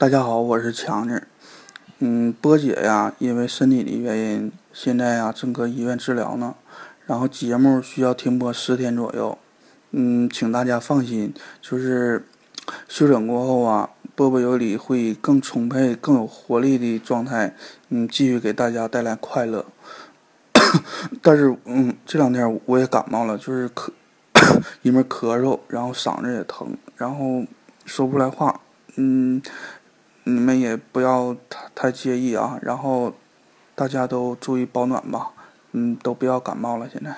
大家好，我是强子。嗯，波姐呀，因为身体的原因，现在呀正搁医院治疗呢。然后节目需要停播十天左右。嗯，请大家放心，就是休整过后啊，波波有理会更充沛、更有活力的状态，嗯，继续给大家带来快乐。但是，嗯，这两天我也感冒了，就是咳，因为咳嗽，然后嗓子也疼，然后说不出来话。嗯。你们也不要太太介意啊，然后大家都注意保暖吧，嗯，都不要感冒了，现在。